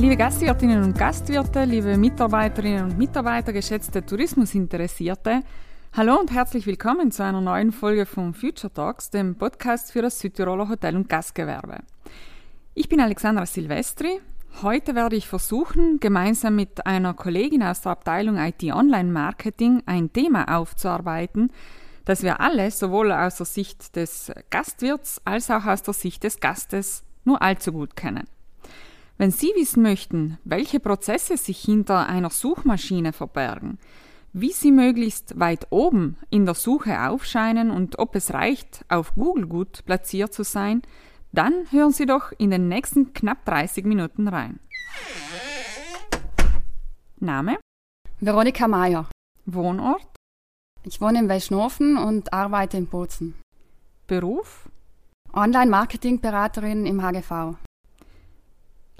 Liebe Gastwirtinnen und Gastwirte, liebe Mitarbeiterinnen und Mitarbeiter, geschätzte Tourismusinteressierte, hallo und herzlich willkommen zu einer neuen Folge von Future Talks, dem Podcast für das Südtiroler Hotel- und Gastgewerbe. Ich bin Alexandra Silvestri. Heute werde ich versuchen, gemeinsam mit einer Kollegin aus der Abteilung IT Online Marketing ein Thema aufzuarbeiten, das wir alle sowohl aus der Sicht des Gastwirts als auch aus der Sicht des Gastes nur allzu gut kennen. Wenn Sie wissen möchten, welche Prozesse sich hinter einer Suchmaschine verbergen, wie sie möglichst weit oben in der Suche aufscheinen und ob es reicht, auf Google gut platziert zu sein, dann hören Sie doch in den nächsten knapp 30 Minuten rein. Name? Veronika Mayer. Wohnort? Ich wohne in Weischnofen und arbeite in Bozen. Beruf? Online-Marketing-Beraterin im HGV.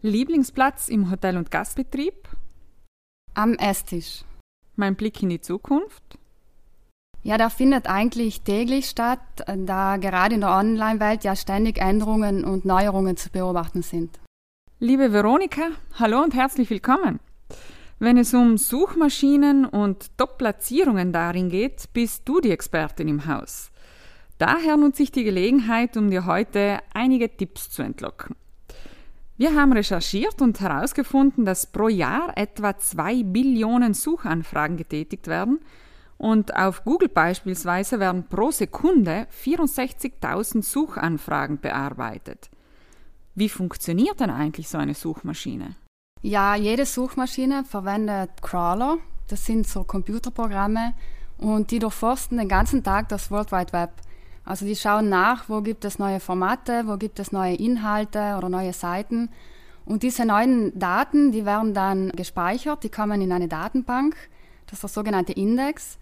Lieblingsplatz im Hotel- und Gastbetrieb? Am Esstisch. Mein Blick in die Zukunft? Ja, der findet eigentlich täglich statt, da gerade in der Online-Welt ja ständig Änderungen und Neuerungen zu beobachten sind. Liebe Veronika, hallo und herzlich willkommen. Wenn es um Suchmaschinen und Top-Platzierungen darin geht, bist du die Expertin im Haus. Daher nutze ich die Gelegenheit, um dir heute einige Tipps zu entlocken. Wir haben recherchiert und herausgefunden, dass pro Jahr etwa zwei Billionen Suchanfragen getätigt werden und auf Google beispielsweise werden pro Sekunde 64.000 Suchanfragen bearbeitet. Wie funktioniert denn eigentlich so eine Suchmaschine? Ja, jede Suchmaschine verwendet Crawler, das sind so Computerprogramme und die durchforsten den ganzen Tag das World Wide Web. Also die schauen nach, wo gibt es neue Formate, wo gibt es neue Inhalte oder neue Seiten. Und diese neuen Daten, die werden dann gespeichert, die kommen in eine Datenbank, das ist der sogenannte Index.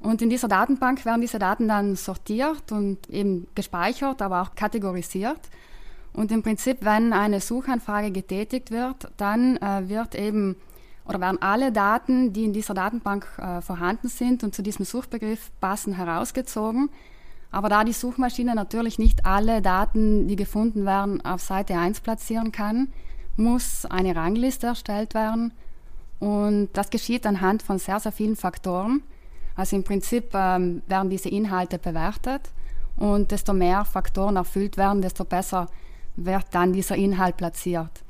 Und in dieser Datenbank werden diese Daten dann sortiert und eben gespeichert, aber auch kategorisiert. Und im Prinzip, wenn eine Suchanfrage getätigt wird, dann äh, wird eben oder werden alle Daten, die in dieser Datenbank äh, vorhanden sind und zu diesem Suchbegriff passen, herausgezogen aber da die Suchmaschine natürlich nicht alle Daten, die gefunden werden, auf Seite 1 platzieren kann, muss eine Rangliste erstellt werden. Und das geschieht anhand von sehr, sehr vielen Faktoren. Also im Prinzip ähm, werden diese Inhalte bewertet und desto mehr Faktoren erfüllt werden, desto besser wird dann dieser Inhalt platziert.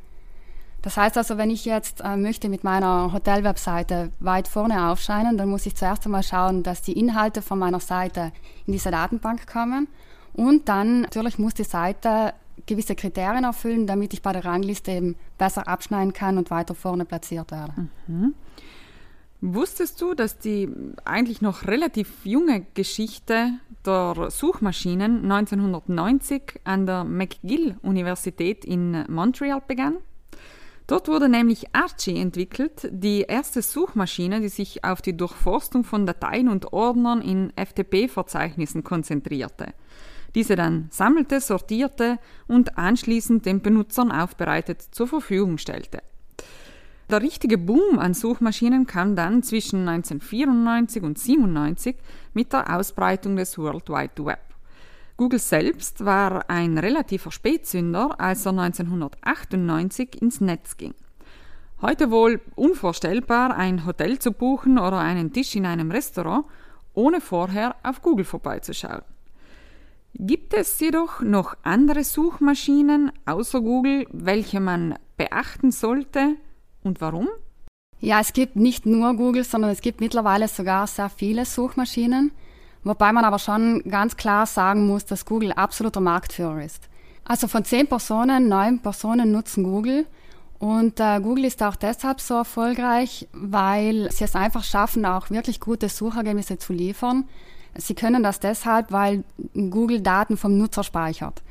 Das heißt also, wenn ich jetzt äh, möchte mit meiner Hotelwebseite weit vorne aufscheinen, dann muss ich zuerst einmal schauen, dass die Inhalte von meiner Seite in diese Datenbank kommen. Und dann natürlich muss die Seite gewisse Kriterien erfüllen, damit ich bei der Rangliste eben besser abschneiden kann und weiter vorne platziert werde. Mhm. Wusstest du, dass die eigentlich noch relativ junge Geschichte der Suchmaschinen 1990 an der McGill-Universität in Montreal begann? Dort wurde nämlich Archie entwickelt, die erste Suchmaschine, die sich auf die Durchforstung von Dateien und Ordnern in FTP-Verzeichnissen konzentrierte. Diese dann sammelte, sortierte und anschließend den Benutzern aufbereitet zur Verfügung stellte. Der richtige Boom an Suchmaschinen kam dann zwischen 1994 und 1997 mit der Ausbreitung des World Wide Web. Google selbst war ein relativer Spätzünder, als er 1998 ins Netz ging. Heute wohl unvorstellbar, ein Hotel zu buchen oder einen Tisch in einem Restaurant, ohne vorher auf Google vorbeizuschauen. Gibt es jedoch noch andere Suchmaschinen außer Google, welche man beachten sollte und warum? Ja, es gibt nicht nur Google, sondern es gibt mittlerweile sogar sehr viele Suchmaschinen. Wobei man aber schon ganz klar sagen muss, dass Google absoluter Marktführer ist. Also von zehn Personen, neun Personen nutzen Google. Und äh, Google ist auch deshalb so erfolgreich, weil sie es einfach schaffen, auch wirklich gute Suchergebnisse zu liefern. Sie können das deshalb, weil Google Daten vom Nutzer speichert.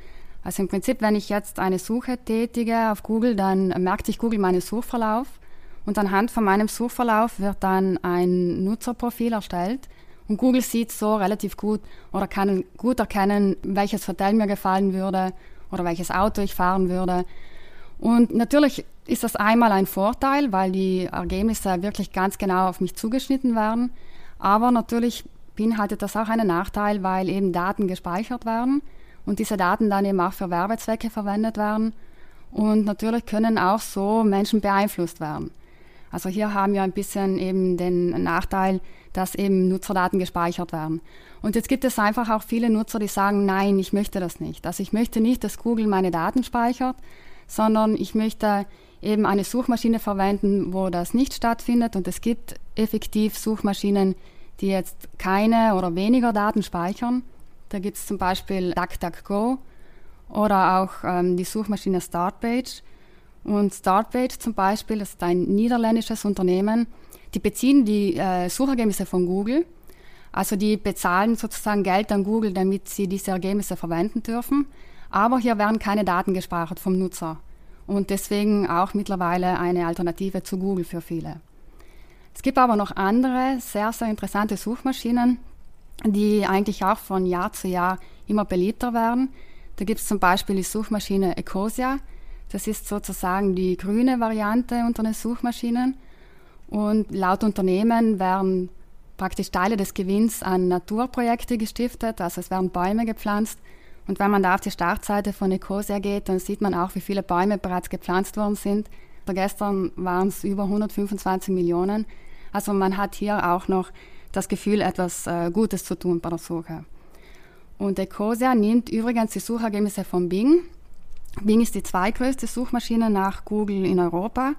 Also im Prinzip, wenn ich jetzt eine Suche tätige auf Google, dann merkt sich Google meinen Suchverlauf und anhand von meinem Suchverlauf wird dann ein Nutzerprofil erstellt und Google sieht so relativ gut oder kann gut erkennen, welches Hotel mir gefallen würde oder welches Auto ich fahren würde. Und natürlich ist das einmal ein Vorteil, weil die Ergebnisse wirklich ganz genau auf mich zugeschnitten werden. Aber natürlich beinhaltet das auch einen Nachteil, weil eben Daten gespeichert werden und diese Daten dann eben auch für Werbezwecke verwendet werden. Und natürlich können auch so Menschen beeinflusst werden. Also hier haben wir ein bisschen eben den Nachteil, dass eben Nutzerdaten gespeichert werden. Und jetzt gibt es einfach auch viele Nutzer, die sagen, nein, ich möchte das nicht. Also ich möchte nicht, dass Google meine Daten speichert, sondern ich möchte eben eine Suchmaschine verwenden, wo das nicht stattfindet. Und es gibt effektiv Suchmaschinen, die jetzt keine oder weniger Daten speichern. Da gibt es zum Beispiel DuckDuckGo oder auch ähm, die Suchmaschine Startpage. Und Startpage zum Beispiel, das ist ein niederländisches Unternehmen, die beziehen die äh, Suchergebnisse von Google. Also die bezahlen sozusagen Geld an Google, damit sie diese Ergebnisse verwenden dürfen. Aber hier werden keine Daten gespeichert vom Nutzer. Und deswegen auch mittlerweile eine Alternative zu Google für viele. Es gibt aber noch andere sehr, sehr interessante Suchmaschinen, die eigentlich auch von Jahr zu Jahr immer beliebter werden. Da gibt es zum Beispiel die Suchmaschine Ecosia. Das ist sozusagen die grüne Variante unter den Suchmaschinen. Und laut Unternehmen werden praktisch Teile des Gewinns an Naturprojekte gestiftet, also es werden Bäume gepflanzt. Und wenn man da auf die Startseite von Ecosia geht, dann sieht man auch, wie viele Bäume bereits gepflanzt worden sind. Gestern waren es über 125 Millionen. Also man hat hier auch noch das Gefühl, etwas äh, Gutes zu tun bei der Suche. Und Ecosia nimmt übrigens die Suchergebnisse von Bing. Bing ist die zweitgrößte Suchmaschine nach Google in Europa.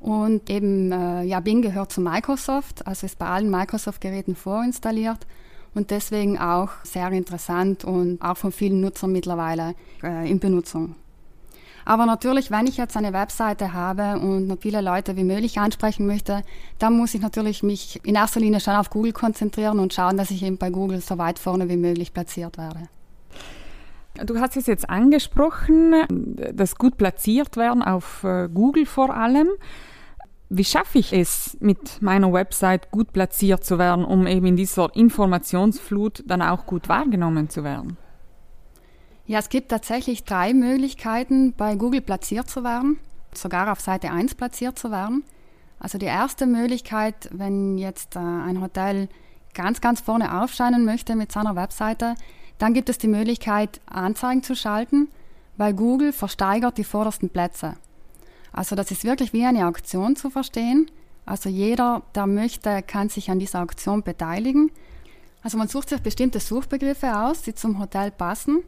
Und eben, äh, ja, Bing gehört zu Microsoft, also ist bei allen Microsoft-Geräten vorinstalliert und deswegen auch sehr interessant und auch von vielen Nutzern mittlerweile äh, in Benutzung. Aber natürlich, wenn ich jetzt eine Webseite habe und noch viele Leute wie möglich ansprechen möchte, dann muss ich natürlich mich in erster Linie schon auf Google konzentrieren und schauen, dass ich eben bei Google so weit vorne wie möglich platziert werde. Du hast es jetzt angesprochen, das gut platziert werden auf äh, Google vor allem. Wie schaffe ich es, mit meiner Website gut platziert zu werden, um eben in dieser Informationsflut dann auch gut wahrgenommen zu werden? Ja, es gibt tatsächlich drei Möglichkeiten, bei Google platziert zu werden, sogar auf Seite 1 platziert zu werden. Also die erste Möglichkeit, wenn jetzt äh, ein Hotel ganz, ganz vorne aufscheinen möchte mit seiner Webseite, dann gibt es die Möglichkeit, Anzeigen zu schalten, weil Google versteigert die vordersten Plätze. Also das ist wirklich wie eine Auktion zu verstehen. Also jeder, der möchte, kann sich an dieser Auktion beteiligen. Also man sucht sich bestimmte Suchbegriffe aus, die zum Hotel passen,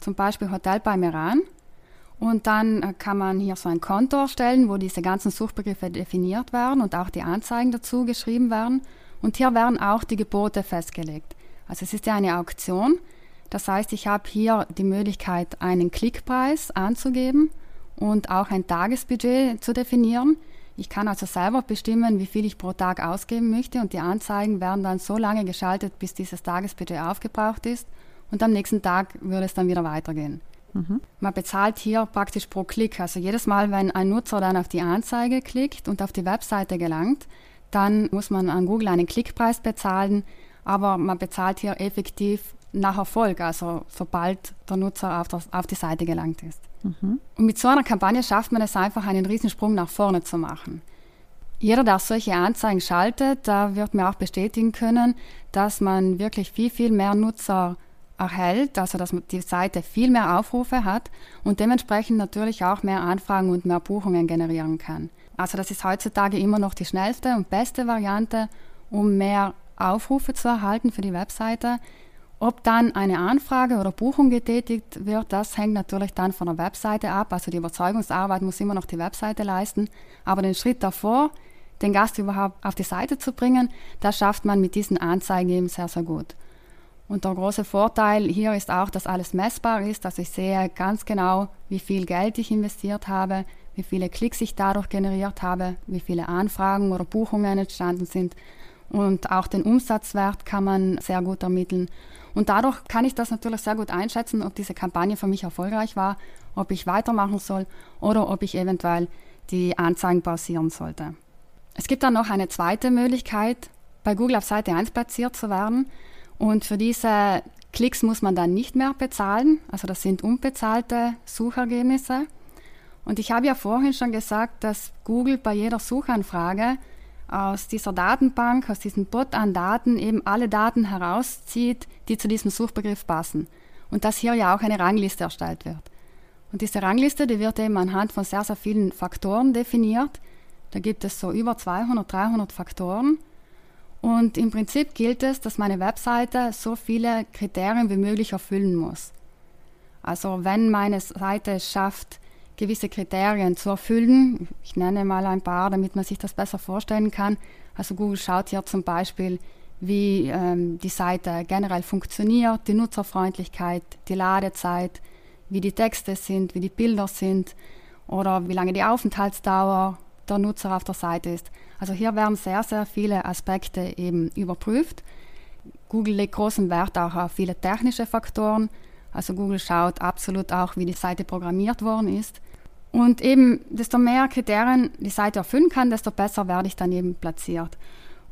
zum Beispiel Hotel bei Meran. Und dann äh, kann man hier so ein Konto erstellen, wo diese ganzen Suchbegriffe definiert werden und auch die Anzeigen dazu geschrieben werden. Und hier werden auch die Gebote festgelegt. Also es ist ja eine Auktion. Das heißt, ich habe hier die Möglichkeit, einen Klickpreis anzugeben und auch ein Tagesbudget zu definieren. Ich kann also selber bestimmen, wie viel ich pro Tag ausgeben möchte und die Anzeigen werden dann so lange geschaltet, bis dieses Tagesbudget aufgebraucht ist und am nächsten Tag würde es dann wieder weitergehen. Mhm. Man bezahlt hier praktisch pro Klick. Also jedes Mal, wenn ein Nutzer dann auf die Anzeige klickt und auf die Webseite gelangt, dann muss man an Google einen Klickpreis bezahlen, aber man bezahlt hier effektiv nach Erfolg, also sobald der Nutzer auf, das, auf die Seite gelangt ist. Mhm. Und mit so einer Kampagne schafft man es einfach, einen Riesensprung nach vorne zu machen. Jeder, der solche Anzeigen schaltet, da wird mir auch bestätigen können, dass man wirklich viel, viel mehr Nutzer erhält, also dass die Seite viel mehr Aufrufe hat und dementsprechend natürlich auch mehr Anfragen und mehr Buchungen generieren kann. Also das ist heutzutage immer noch die schnellste und beste Variante, um mehr Aufrufe zu erhalten für die Webseite. Ob dann eine Anfrage oder Buchung getätigt wird, das hängt natürlich dann von der Webseite ab. Also die Überzeugungsarbeit muss immer noch die Webseite leisten. Aber den Schritt davor, den Gast überhaupt auf die Seite zu bringen, das schafft man mit diesen Anzeigen eben sehr, sehr gut. Und der große Vorteil hier ist auch, dass alles messbar ist. Also ich sehe ganz genau, wie viel Geld ich investiert habe, wie viele Klicks ich dadurch generiert habe, wie viele Anfragen oder Buchungen entstanden sind. Und auch den Umsatzwert kann man sehr gut ermitteln. Und dadurch kann ich das natürlich sehr gut einschätzen, ob diese Kampagne für mich erfolgreich war, ob ich weitermachen soll oder ob ich eventuell die Anzeigen pausieren sollte. Es gibt dann noch eine zweite Möglichkeit, bei Google auf Seite 1 platziert zu werden. Und für diese Klicks muss man dann nicht mehr bezahlen. Also das sind unbezahlte Suchergebnisse. Und ich habe ja vorhin schon gesagt, dass Google bei jeder Suchanfrage aus dieser Datenbank, aus diesem Bot an Daten eben alle Daten herauszieht, die zu diesem Suchbegriff passen. Und dass hier ja auch eine Rangliste erstellt wird. Und diese Rangliste, die wird eben anhand von sehr, sehr vielen Faktoren definiert. Da gibt es so über 200, 300 Faktoren. Und im Prinzip gilt es, dass meine Webseite so viele Kriterien wie möglich erfüllen muss. Also wenn meine Seite es schafft, gewisse Kriterien zu erfüllen, ich nenne mal ein paar, damit man sich das besser vorstellen kann. Also Google schaut hier zum Beispiel, wie ähm, die Seite generell funktioniert, die Nutzerfreundlichkeit, die Ladezeit, wie die Texte sind, wie die Bilder sind oder wie lange die Aufenthaltsdauer der Nutzer auf der Seite ist. Also hier werden sehr, sehr viele Aspekte eben überprüft. Google legt großen Wert auch auf viele technische Faktoren. Also Google schaut absolut auch, wie die Seite programmiert worden ist. Und eben, desto mehr Kriterien die Seite erfüllen kann, desto besser werde ich dann eben platziert.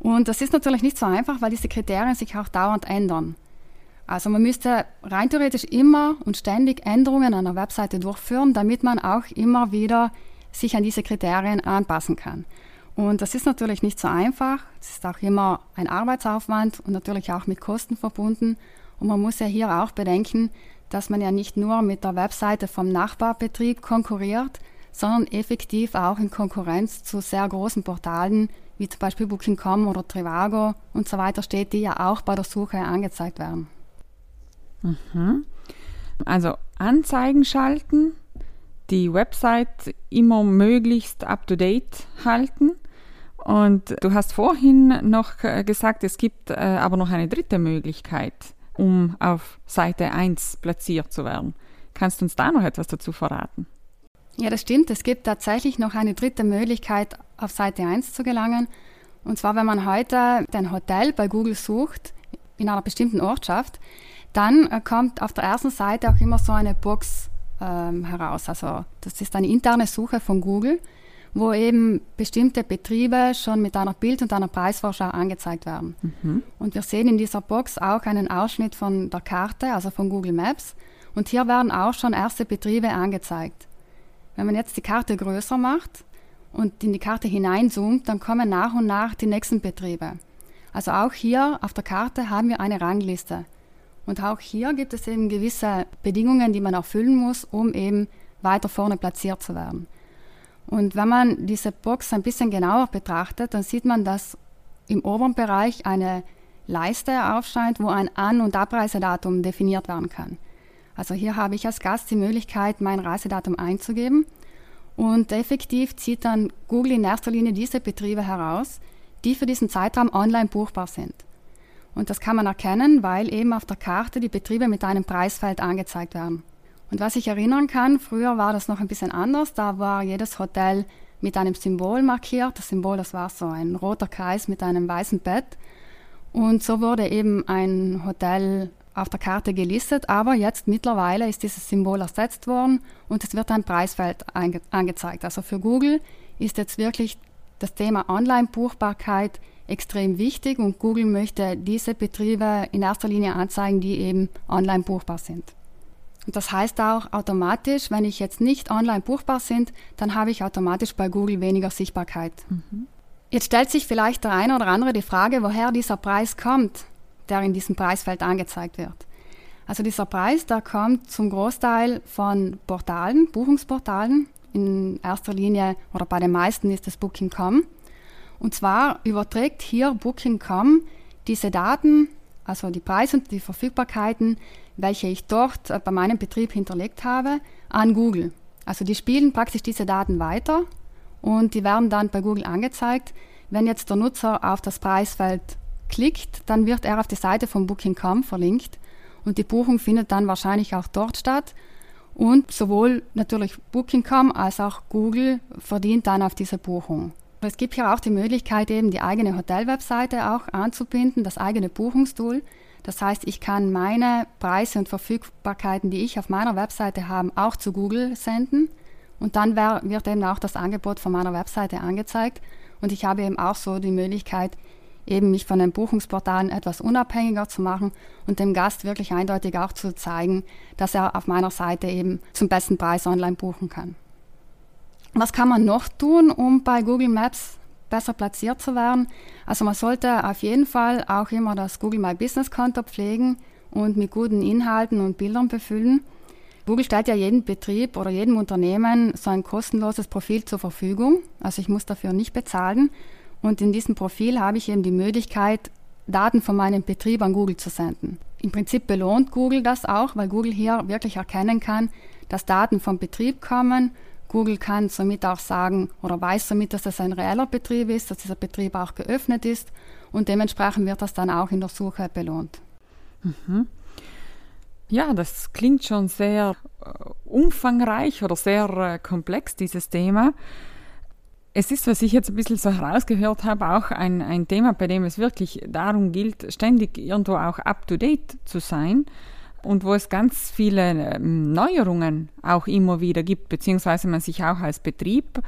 Und das ist natürlich nicht so einfach, weil diese Kriterien sich auch dauernd ändern. Also man müsste rein theoretisch immer und ständig Änderungen an der Webseite durchführen, damit man auch immer wieder sich an diese Kriterien anpassen kann. Und das ist natürlich nicht so einfach. Es ist auch immer ein Arbeitsaufwand und natürlich auch mit Kosten verbunden. Und man muss ja hier auch bedenken, dass man ja nicht nur mit der Webseite vom Nachbarbetrieb konkurriert, sondern effektiv auch in Konkurrenz zu sehr großen Portalen wie zum Beispiel Booking.com oder Trivago und so weiter steht, die ja auch bei der Suche angezeigt werden. Mhm. Also Anzeigen schalten, die Website immer möglichst up-to-date halten. Und du hast vorhin noch äh, gesagt, es gibt äh, aber noch eine dritte Möglichkeit, um auf Seite 1 platziert zu werden. Kannst du uns da noch etwas dazu verraten? Ja, das stimmt. Es gibt tatsächlich noch eine dritte Möglichkeit, auf Seite 1 zu gelangen. Und zwar, wenn man heute ein Hotel bei Google sucht, in einer bestimmten Ortschaft, dann äh, kommt auf der ersten Seite auch immer so eine Box ähm, heraus. Also das ist eine interne Suche von Google, wo eben bestimmte Betriebe schon mit einer Bild- und einer Preisvorschau angezeigt werden. Mhm. Und wir sehen in dieser Box auch einen Ausschnitt von der Karte, also von Google Maps. Und hier werden auch schon erste Betriebe angezeigt. Wenn man jetzt die Karte größer macht und in die Karte hineinzoomt, dann kommen nach und nach die nächsten Betriebe. Also auch hier auf der Karte haben wir eine Rangliste. Und auch hier gibt es eben gewisse Bedingungen, die man erfüllen muss, um eben weiter vorne platziert zu werden. Und wenn man diese Box ein bisschen genauer betrachtet, dann sieht man, dass im oberen Bereich eine Leiste aufscheint, wo ein An- und Abreisedatum definiert werden kann. Also hier habe ich als Gast die Möglichkeit, mein Reisedatum einzugeben und effektiv zieht dann Google in erster Linie diese Betriebe heraus, die für diesen Zeitraum online buchbar sind. Und das kann man erkennen, weil eben auf der Karte die Betriebe mit einem Preisfeld angezeigt werden. Und was ich erinnern kann, früher war das noch ein bisschen anders. Da war jedes Hotel mit einem Symbol markiert. Das Symbol, das war so ein roter Kreis mit einem weißen Bett. Und so wurde eben ein Hotel auf der Karte gelistet, aber jetzt mittlerweile ist dieses Symbol ersetzt worden und es wird ein Preisfeld angezeigt. Also für Google ist jetzt wirklich das Thema Online-Buchbarkeit extrem wichtig und Google möchte diese Betriebe in erster Linie anzeigen, die eben online buchbar sind. Und das heißt auch automatisch, wenn ich jetzt nicht online buchbar sind, dann habe ich automatisch bei Google weniger Sichtbarkeit. Mhm. Jetzt stellt sich vielleicht der eine oder andere die Frage, woher dieser Preis kommt, der in diesem Preisfeld angezeigt wird. Also dieser Preis, der kommt zum Großteil von Portalen, Buchungsportalen. In erster Linie oder bei den meisten ist es Booking.com. Und zwar überträgt hier Booking.com diese Daten, also die Preise und die Verfügbarkeiten, welche ich dort äh, bei meinem Betrieb hinterlegt habe, an Google. Also die spielen praktisch diese Daten weiter und die werden dann bei Google angezeigt. Wenn jetzt der Nutzer auf das Preisfeld klickt, dann wird er auf die Seite von Booking.com verlinkt und die Buchung findet dann wahrscheinlich auch dort statt. Und sowohl natürlich Booking.com als auch Google verdient dann auf diese Buchung. Es gibt hier auch die Möglichkeit, eben die eigene Hotelwebseite auch anzubinden, das eigene Buchungstool. Das heißt, ich kann meine Preise und Verfügbarkeiten, die ich auf meiner Webseite habe, auch zu Google senden. Und dann wird eben auch das Angebot von meiner Webseite angezeigt. Und ich habe eben auch so die Möglichkeit, eben mich von den Buchungsportalen etwas unabhängiger zu machen und dem Gast wirklich eindeutig auch zu zeigen, dass er auf meiner Seite eben zum besten Preis online buchen kann. Was kann man noch tun, um bei Google Maps besser platziert zu werden? Also man sollte auf jeden Fall auch immer das Google My Business Konto pflegen und mit guten Inhalten und Bildern befüllen. Google stellt ja jedem Betrieb oder jedem Unternehmen so ein kostenloses Profil zur Verfügung. Also ich muss dafür nicht bezahlen. Und in diesem Profil habe ich eben die Möglichkeit, Daten von meinem Betrieb an Google zu senden. Im Prinzip belohnt Google das auch, weil Google hier wirklich erkennen kann, dass Daten vom Betrieb kommen. Google kann somit auch sagen oder weiß somit, dass das ein reeller Betrieb ist, dass dieser Betrieb auch geöffnet ist und dementsprechend wird das dann auch in der Suche belohnt. Mhm. Ja, das klingt schon sehr äh, umfangreich oder sehr äh, komplex, dieses Thema. Es ist, was ich jetzt ein bisschen so herausgehört habe, auch ein, ein Thema, bei dem es wirklich darum gilt, ständig irgendwo auch up-to-date zu sein und wo es ganz viele ähm, Neuerungen auch immer wieder gibt, beziehungsweise man sich auch als Betrieb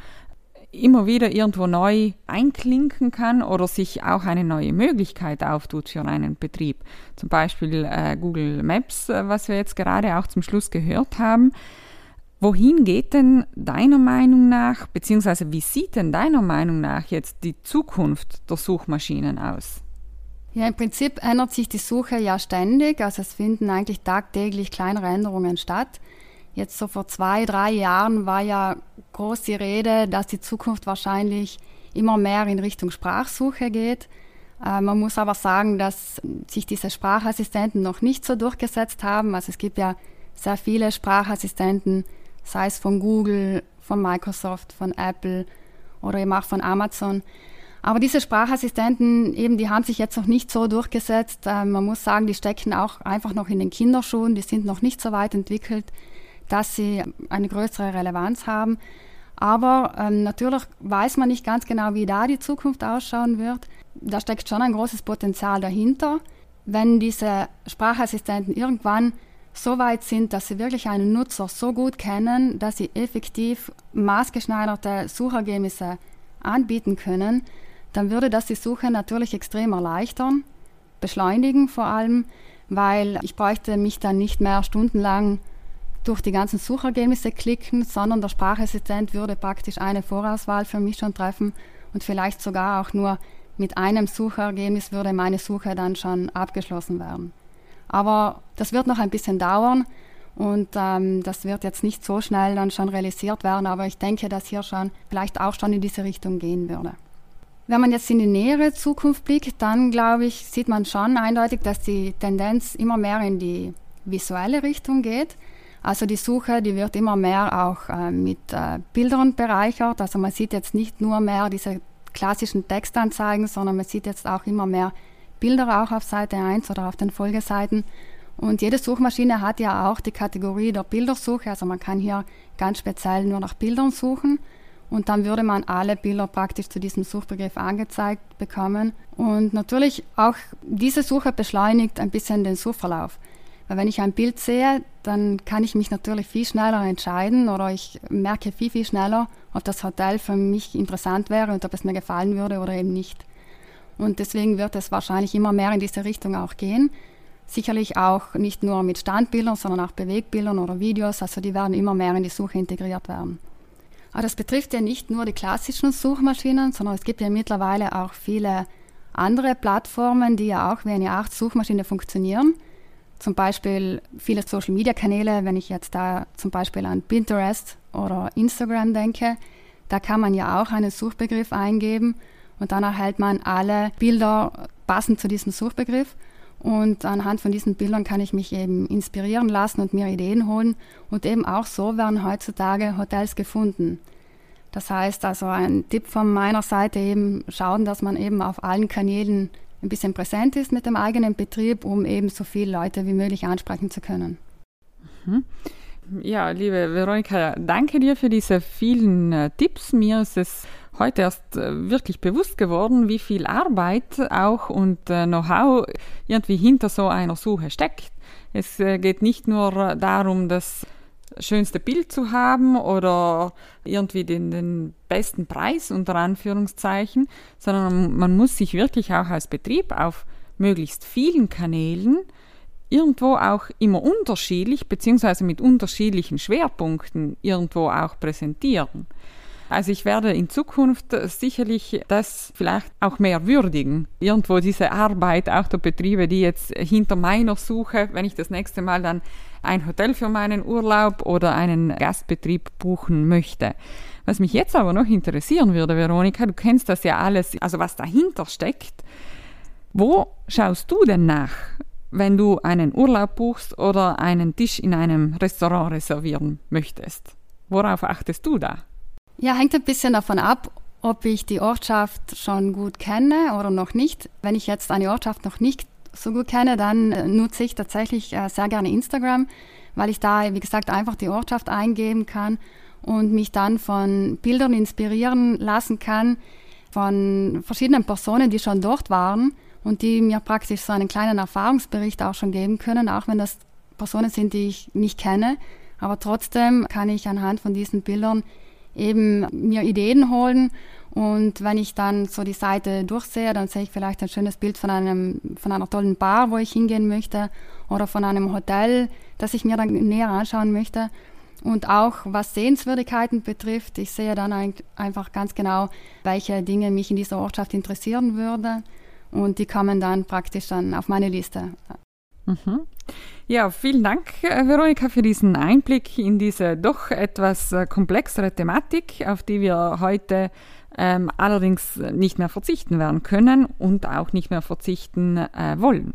immer wieder irgendwo neu einklinken kann oder sich auch eine neue Möglichkeit auftut für einen Betrieb. Zum Beispiel äh, Google Maps, äh, was wir jetzt gerade auch zum Schluss gehört haben. Wohin geht denn deiner Meinung nach, beziehungsweise wie sieht denn deiner Meinung nach jetzt die Zukunft der Suchmaschinen aus? Ja, im Prinzip ändert sich die Suche ja ständig. Also es finden eigentlich tagtäglich kleinere Änderungen statt. Jetzt so vor zwei, drei Jahren war ja groß die Rede, dass die Zukunft wahrscheinlich immer mehr in Richtung Sprachsuche geht. Äh, man muss aber sagen, dass sich diese Sprachassistenten noch nicht so durchgesetzt haben. Also es gibt ja sehr viele Sprachassistenten, sei es von Google, von Microsoft, von Apple oder eben auch von Amazon. Aber diese Sprachassistenten, eben, die haben sich jetzt noch nicht so durchgesetzt. Äh, man muss sagen, die stecken auch einfach noch in den Kinderschuhen, die sind noch nicht so weit entwickelt, dass sie eine größere Relevanz haben. Aber ähm, natürlich weiß man nicht ganz genau, wie da die Zukunft ausschauen wird. Da steckt schon ein großes Potenzial dahinter. Wenn diese Sprachassistenten irgendwann so weit sind, dass sie wirklich einen Nutzer so gut kennen, dass sie effektiv maßgeschneiderte Suchergebnisse anbieten können, dann würde das die Suche natürlich extrem erleichtern, beschleunigen vor allem, weil ich bräuchte mich dann nicht mehr stundenlang durch die ganzen Suchergebnisse klicken, sondern der Sprachassistent würde praktisch eine Vorauswahl für mich schon treffen und vielleicht sogar auch nur mit einem Suchergebnis würde meine Suche dann schon abgeschlossen werden. Aber das wird noch ein bisschen dauern und ähm, das wird jetzt nicht so schnell dann schon realisiert werden, aber ich denke, dass hier schon vielleicht auch schon in diese Richtung gehen würde. Wenn man jetzt in die nähere Zukunft blickt, dann glaube ich, sieht man schon eindeutig, dass die Tendenz immer mehr in die visuelle Richtung geht. Also die Suche, die wird immer mehr auch äh, mit äh, Bildern bereichert. Also man sieht jetzt nicht nur mehr diese klassischen Textanzeigen, sondern man sieht jetzt auch immer mehr Bilder auch auf Seite 1 oder auf den Folgeseiten. Und jede Suchmaschine hat ja auch die Kategorie der Bildersuche. Also man kann hier ganz speziell nur nach Bildern suchen. Und dann würde man alle Bilder praktisch zu diesem Suchbegriff angezeigt bekommen. Und natürlich auch diese Suche beschleunigt ein bisschen den Suchverlauf. Weil wenn ich ein Bild sehe, dann kann ich mich natürlich viel schneller entscheiden oder ich merke viel, viel schneller, ob das Hotel für mich interessant wäre und ob es mir gefallen würde oder eben nicht. Und deswegen wird es wahrscheinlich immer mehr in diese Richtung auch gehen. Sicherlich auch nicht nur mit Standbildern, sondern auch Bewegbildern oder Videos. Also die werden immer mehr in die Suche integriert werden. Aber das betrifft ja nicht nur die klassischen Suchmaschinen, sondern es gibt ja mittlerweile auch viele andere Plattformen, die ja auch wie eine Art Suchmaschine funktionieren. Zum Beispiel viele Social-Media-Kanäle, wenn ich jetzt da zum Beispiel an Pinterest oder Instagram denke, da kann man ja auch einen Suchbegriff eingeben und dann erhält man alle Bilder passend zu diesem Suchbegriff. Und anhand von diesen Bildern kann ich mich eben inspirieren lassen und mir Ideen holen. Und eben auch so werden heutzutage Hotels gefunden. Das heißt also ein Tipp von meiner Seite eben schauen, dass man eben auf allen Kanälen ein bisschen präsent ist mit dem eigenen Betrieb, um eben so viele Leute wie möglich ansprechen zu können. Mhm. Ja, liebe Veronika, danke dir für diese vielen äh, Tipps. Mir ist es heute erst äh, wirklich bewusst geworden, wie viel Arbeit auch und äh, Know-how irgendwie hinter so einer Suche steckt. Es geht nicht nur darum, das schönste Bild zu haben oder irgendwie den, den besten Preis unter Anführungszeichen, sondern man muss sich wirklich auch als Betrieb auf möglichst vielen Kanälen irgendwo auch immer unterschiedlich beziehungsweise mit unterschiedlichen Schwerpunkten irgendwo auch präsentieren. Also ich werde in Zukunft sicherlich das vielleicht auch mehr würdigen. Irgendwo diese Arbeit auch der Betriebe, die jetzt hinter meiner Suche, wenn ich das nächste Mal dann ein Hotel für meinen Urlaub oder einen Gastbetrieb buchen möchte. Was mich jetzt aber noch interessieren würde, Veronika, du kennst das ja alles, also was dahinter steckt. Wo schaust du denn nach, wenn du einen Urlaub buchst oder einen Tisch in einem Restaurant reservieren möchtest? Worauf achtest du da? Ja, hängt ein bisschen davon ab, ob ich die Ortschaft schon gut kenne oder noch nicht. Wenn ich jetzt eine Ortschaft noch nicht so gut kenne, dann äh, nutze ich tatsächlich äh, sehr gerne Instagram, weil ich da, wie gesagt, einfach die Ortschaft eingeben kann und mich dann von Bildern inspirieren lassen kann, von verschiedenen Personen, die schon dort waren und die mir praktisch so einen kleinen Erfahrungsbericht auch schon geben können, auch wenn das Personen sind, die ich nicht kenne. Aber trotzdem kann ich anhand von diesen Bildern eben mir Ideen holen und wenn ich dann so die Seite durchsehe, dann sehe ich vielleicht ein schönes Bild von, einem, von einer tollen Bar, wo ich hingehen möchte oder von einem Hotel, das ich mir dann näher anschauen möchte. Und auch was Sehenswürdigkeiten betrifft, ich sehe dann einfach ganz genau, welche Dinge mich in dieser Ortschaft interessieren würde. Und die kommen dann praktisch dann auf meine Liste. Mhm. Ja, vielen Dank, äh, Veronika, für diesen Einblick in diese doch etwas äh, komplexere Thematik, auf die wir heute ähm, allerdings nicht mehr verzichten werden können und auch nicht mehr verzichten äh, wollen.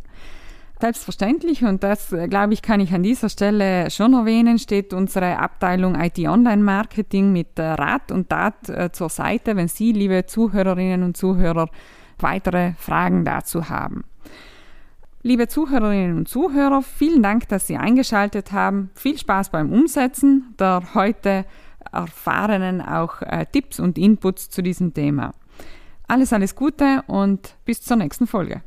Selbstverständlich, und das, äh, glaube ich, kann ich an dieser Stelle schon erwähnen, steht unsere Abteilung IT Online Marketing mit Rat und Tat äh, zur Seite, wenn Sie, liebe Zuhörerinnen und Zuhörer, weitere Fragen dazu haben. Liebe Zuhörerinnen und Zuhörer, vielen Dank, dass Sie eingeschaltet haben. Viel Spaß beim Umsetzen der heute erfahrenen auch äh, Tipps und Inputs zu diesem Thema. Alles, alles Gute und bis zur nächsten Folge.